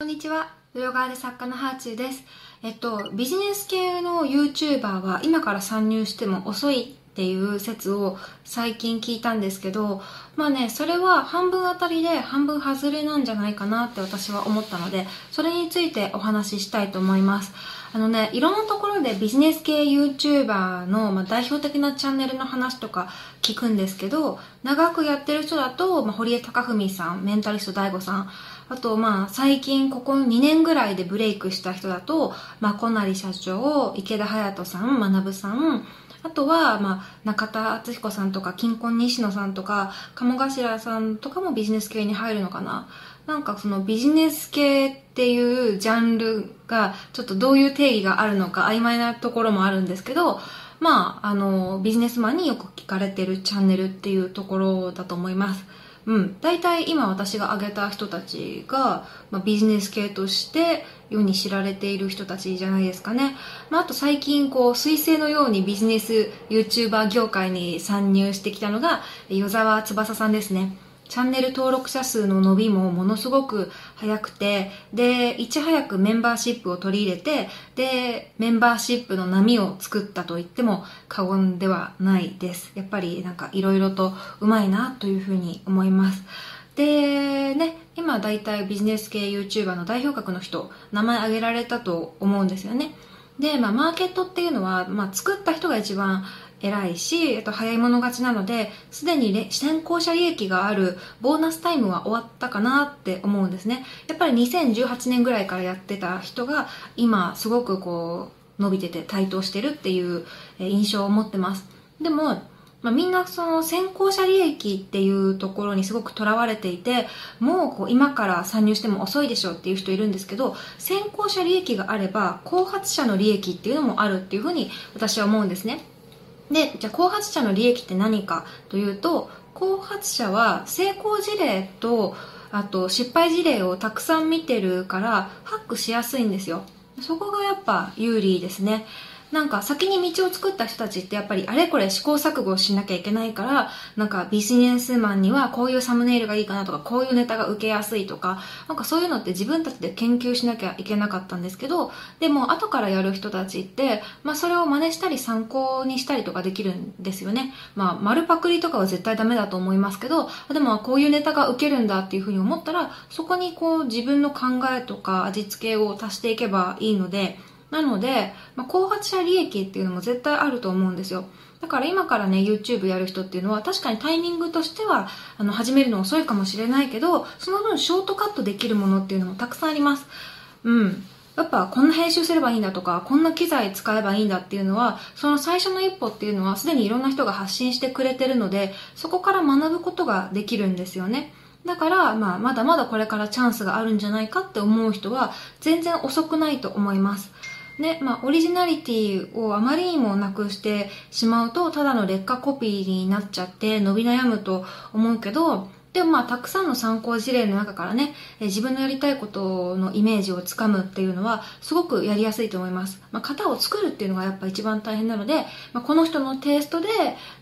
こんにちは。ブロガーで作家のハーチューです。えっと、ビジネス系の YouTuber は今から参入しても遅いっていう説を最近聞いたんですけど、まあね、それは半分当たりで半分外れなんじゃないかなって私は思ったので、それについてお話ししたいと思います。あのね、いろんなところでビジネス系 YouTuber の、まあ、代表的なチャンネルの話とか聞くんですけど、長くやってる人だと、まあ、堀江貴文さん、メンタリスト DAIGO さん、あと、まあ、最近、ここ2年ぐらいでブレイクした人だと、まあ、小成社長、池田隼人さん、学さん、あとは、まあ、中田敦彦さんとか、金婚西野さんとか、鴨頭さんとかもビジネス系に入るのかな。なんかそのビジネス系っていうジャンルが、ちょっとどういう定義があるのか曖昧なところもあるんですけど、まあ、あの、ビジネスマンによく聞かれてるチャンネルっていうところだと思います。うん、大体今私が挙げた人たちが、まあ、ビジネス系として世に知られている人たちじゃないですかね。まあ、あと最近こう、彗星のようにビジネス YouTuber 業界に参入してきたのが、与沢翼さんですね。チャンネル登録者数の伸びもものすごく早くて、で、いち早くメンバーシップを取り入れて、で、メンバーシップの波を作ったと言っても過言ではないです。やっぱりなんか色々とうまいなというふうに思います。で、ね、今大体ビジネス系 YouTuber の代表格の人、名前挙げられたと思うんですよね。で、まあ、マーケットっていうのは、まあ、作った人が一番偉いし、えっと、早い者勝ちなので、すでに先行者利益があるボーナスタイムは終わったかなって思うんですね。やっぱり2018年ぐらいからやってた人が、今すごくこう、伸びてて台頭してるっていう印象を持ってます。でも、まあ、みんなその先行者利益っていうところにすごくとらわれていて、もうこう今から参入しても遅いでしょっていう人いるんですけど、先行者利益があれば、後発者の利益っていうのもあるっていうふうに私は思うんですね。で、じゃあ後発者の利益って何かというと、後発者は成功事例と、あと失敗事例をたくさん見てるから、ハックしやすいんですよ。そこがやっぱ有利ですね。なんか先に道を作った人たちってやっぱりあれこれ試行錯誤しなきゃいけないから、なんかビジネスマンにはこういうサムネイルがいいかなとか、こういうネタが受けやすいとか、なんかそういうのって自分たちで研究しなきゃいけなかったんですけど、でも後からやる人たちって、まあそれを真似したり参考にしたりとかできるんですよね。まあ丸パクリとかは絶対ダメだと思いますけど、でもこういうネタが受けるんだっていうふうに思ったら、そこにこう自分の考えとか味付けを足していけばいいので、なので、まあ、後発者利益っていうのも絶対あると思うんですよ。だから今からね、YouTube やる人っていうのは確かにタイミングとしては、あの、始めるの遅いかもしれないけど、その分ショートカットできるものっていうのもたくさんあります。うん。やっぱこんな編集すればいいんだとか、こんな機材使えばいいんだっていうのは、その最初の一歩っていうのはすでにいろんな人が発信してくれてるので、そこから学ぶことができるんですよね。だから、まあ、まだまだこれからチャンスがあるんじゃないかって思う人は、全然遅くないと思います。ね、まあ、オリジナリティをあまりにもなくしてしまうと、ただの劣化コピーになっちゃって伸び悩むと思うけど、でもまあ、たくさんの参考事例の中からね、自分のやりたいことのイメージをつかむっていうのは、すごくやりやすいと思います。まあ、型を作るっていうのがやっぱ一番大変なので、まあ、この人のテイストで、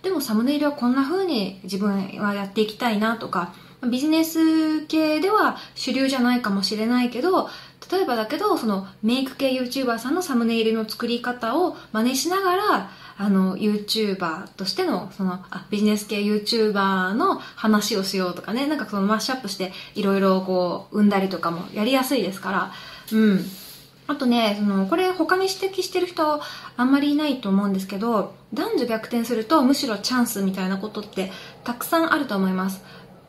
でもサムネイルはこんな風に自分はやっていきたいなとか、ビジネス系では主流じゃないかもしれないけど、例えばだけど、そのメイク系 YouTuber さんのサムネイルの作り方を真似しながら、あの、YouTuber としての、その、あ、ビジネス系 YouTuber の話をしようとかね、なんかそのマッシュアップしていろいろこう、生んだりとかもやりやすいですから、うん。あとね、その、これ他に指摘してる人あんまりいないと思うんですけど、男女逆転するとむしろチャンスみたいなことってたくさんあると思います。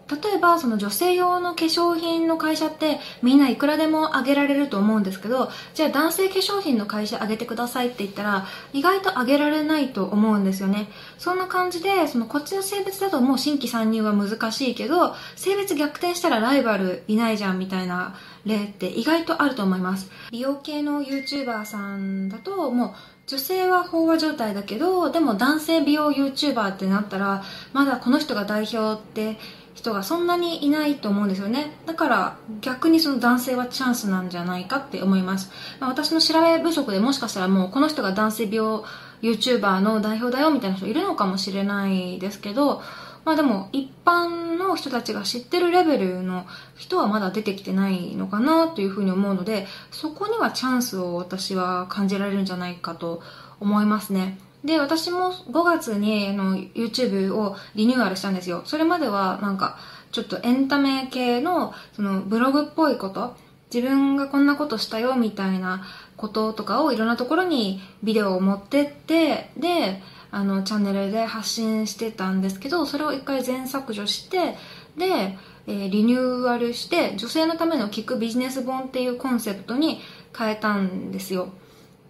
例えばその女性用の化粧品の会社ってみんないくらでもあげられると思うんですけどじゃあ男性化粧品の会社あげてくださいって言ったら意外とあげられないと思うんですよね。そんな感じでそのこっちの性別だともう新規参入は難しいけど性別逆転したらライバルいないじゃんみたいな例って意外とあると思います。美容系の YouTuber さんだともう女性は飽和状態だけどでも男性美容 YouTuber ってなったらまだこの人が代表って人がそんなにいないと思うんですよねだから逆にその男性はチャンスなんじゃないかって思います、まあ、私の調べ不足でもしかしたらもうこの人が男性病 YouTuber の代表だよみたいな人いるのかもしれないですけどまあでも一般の人たちが知ってるレベルの人はまだ出てきてないのかなというふうに思うので、そこにはチャンスを私は感じられるんじゃないかと思いますね。で、私も5月にあの YouTube をリニューアルしたんですよ。それまではなんかちょっとエンタメ系のそのブログっぽいこと、自分がこんなことしたよみたいなこととかをいろんなところにビデオを持ってって、で、あの、チャンネルで発信してたんですけど、それを一回全削除して、で、えー、リニューアルして、女性のための聞くビジネス本っていうコンセプトに変えたんですよ。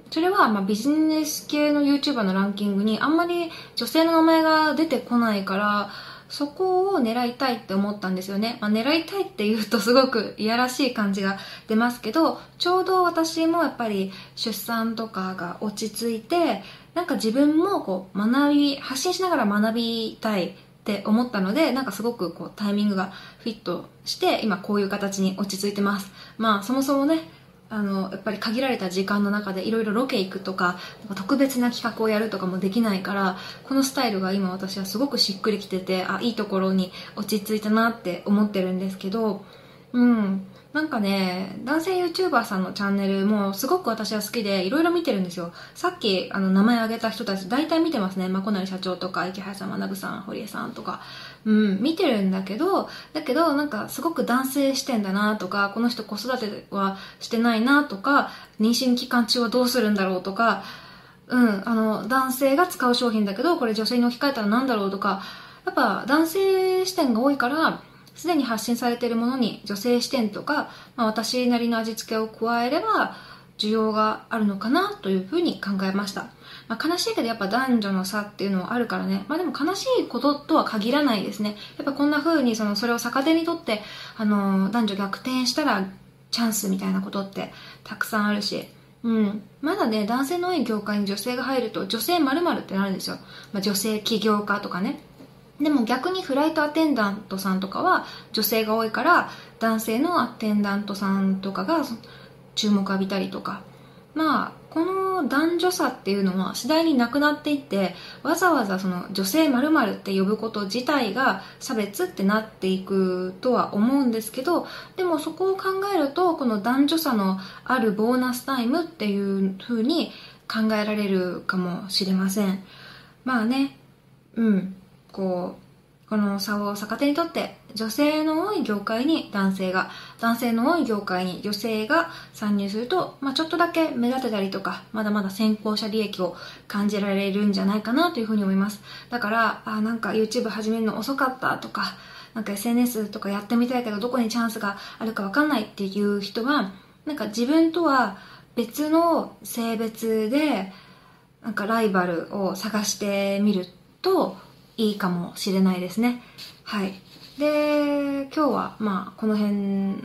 それは、まあ、ビジネス系の YouTuber のランキングにあんまり女性の名前が出てこないから、そこを狙いたいって思ったんですよね。まあ、狙いたいって言うとすごくいやらしい感じが出ますけど、ちょうど私もやっぱり出産とかが落ち着いて、なんか自分もこう学び、発信しながら学びたいって思ったので、なんかすごくこうタイミングがフィットして、今こういう形に落ち着いてます。まあそもそもね、あの、やっぱり限られた時間の中でいろいろロケ行くとか、特別な企画をやるとかもできないから、このスタイルが今私はすごくしっくりきてて、あ、いいところに落ち着いたなって思ってるんですけど、うん。なんかね、男性 YouTuber さんのチャンネルもすごく私は好きでいろいろ見てるんですよ。さっきあの名前挙げた人たち大体見てますね。まこなり社長とか池原さん、学さん、堀江さんとか。うん、見てるんだけど、だけどなんかすごく男性視点だなとか、この人子育てはしてないなとか、妊娠期間中はどうするんだろうとか、うん、あの、男性が使う商品だけど、これ女性に置き換えたらなんだろうとか、やっぱ男性視点が多いから、すでに発信されているものに女性視点とか、まあ、私なりの味付けを加えれば需要があるのかなというふうに考えました。まあ、悲しいけどやっぱ男女の差っていうのはあるからね。まあでも悲しいこととは限らないですね。やっぱこんな風にそのそれを逆手にとって、あのー、男女逆転したらチャンスみたいなことってたくさんあるし。うん。まだね、男性の多い業界に女性が入ると女性〇〇ってなるんですよ。まあ、女性起業家とかね。でも逆にフライトアテンダントさんとかは女性が多いから男性のアテンダントさんとかが注目浴びたりとか。まあこの男女差っていうのは次第になくなっていってわざわざその女性〇〇って呼ぶこと自体が差別ってなっていくとは思うんですけどでもそこを考えるとこの男女差のあるボーナスタイムっていう風に考えられるかもしれません。まあねうん。こう、この差を逆手にとって、女性の多い業界に男性が、男性の多い業界に女性が参入すると、まあ、ちょっとだけ目立てたりとか、まだまだ先行者利益を感じられるんじゃないかなというふうに思います。だから、あ、なんか YouTube 始めるの遅かったとか、なんか SNS とかやってみたいけどどこにチャンスがあるかわかんないっていう人は、なんか自分とは別の性別で、なんかライバルを探してみるといいかもしれないですね。はい。で、今日はまあこの辺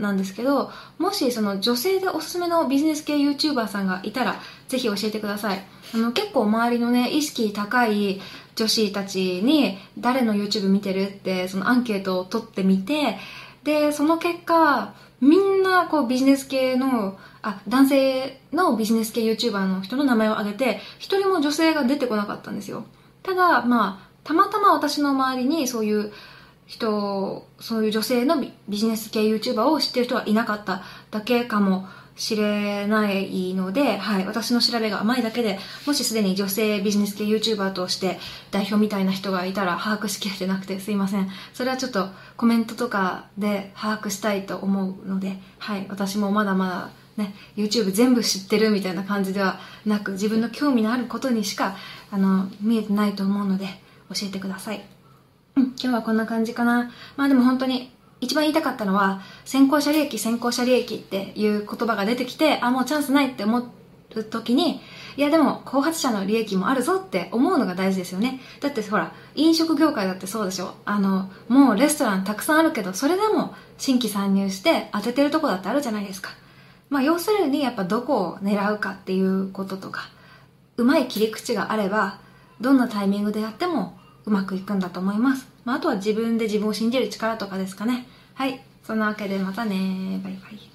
なんですけど、もしその女性でおすすめのビジネス系 YouTuber さんがいたら、ぜひ教えてください。あの結構周りのね、意識高い女子たちに誰の YouTube 見てるってそのアンケートを取ってみて、で、その結果、みんなこうビジネス系の、あ、男性のビジネス系 YouTuber の人の名前を挙げて、一人も女性が出てこなかったんですよ。ただ、まあ、たまたま私の周りにそういう人、そういう女性のビジネス系 YouTuber を知ってる人はいなかっただけかもしれないので、はい、私の調べが甘いだけで、もしすでに女性ビジネス系 YouTuber として代表みたいな人がいたら把握しきれてなくてすいません。それはちょっとコメントとかで把握したいと思うので、はい、私もまだまだね、YouTube 全部知ってるみたいな感じではなく、自分の興味のあることにしか、あの、見えてないと思うので、教えてください。うん、今日はこんな感じかな。まあでも本当に一番言いたかったのは、先行者利益、先行者利益っていう言葉が出てきて、あ、もうチャンスないって思う時に、いやでも後発者の利益もあるぞって思うのが大事ですよね。だってほら、飲食業界だってそうでしょ。あの、もうレストランたくさんあるけど、それでも新規参入して当ててるとこだってあるじゃないですか。まあ要するにやっぱどこを狙うかっていうこととか、うまい切り口があれば、どんなタイミングでやってもうまくいくんだと思います。まあ、あとは自分で自分を信じる力とかですかね。はい。そんなわけでまたねバイバイ。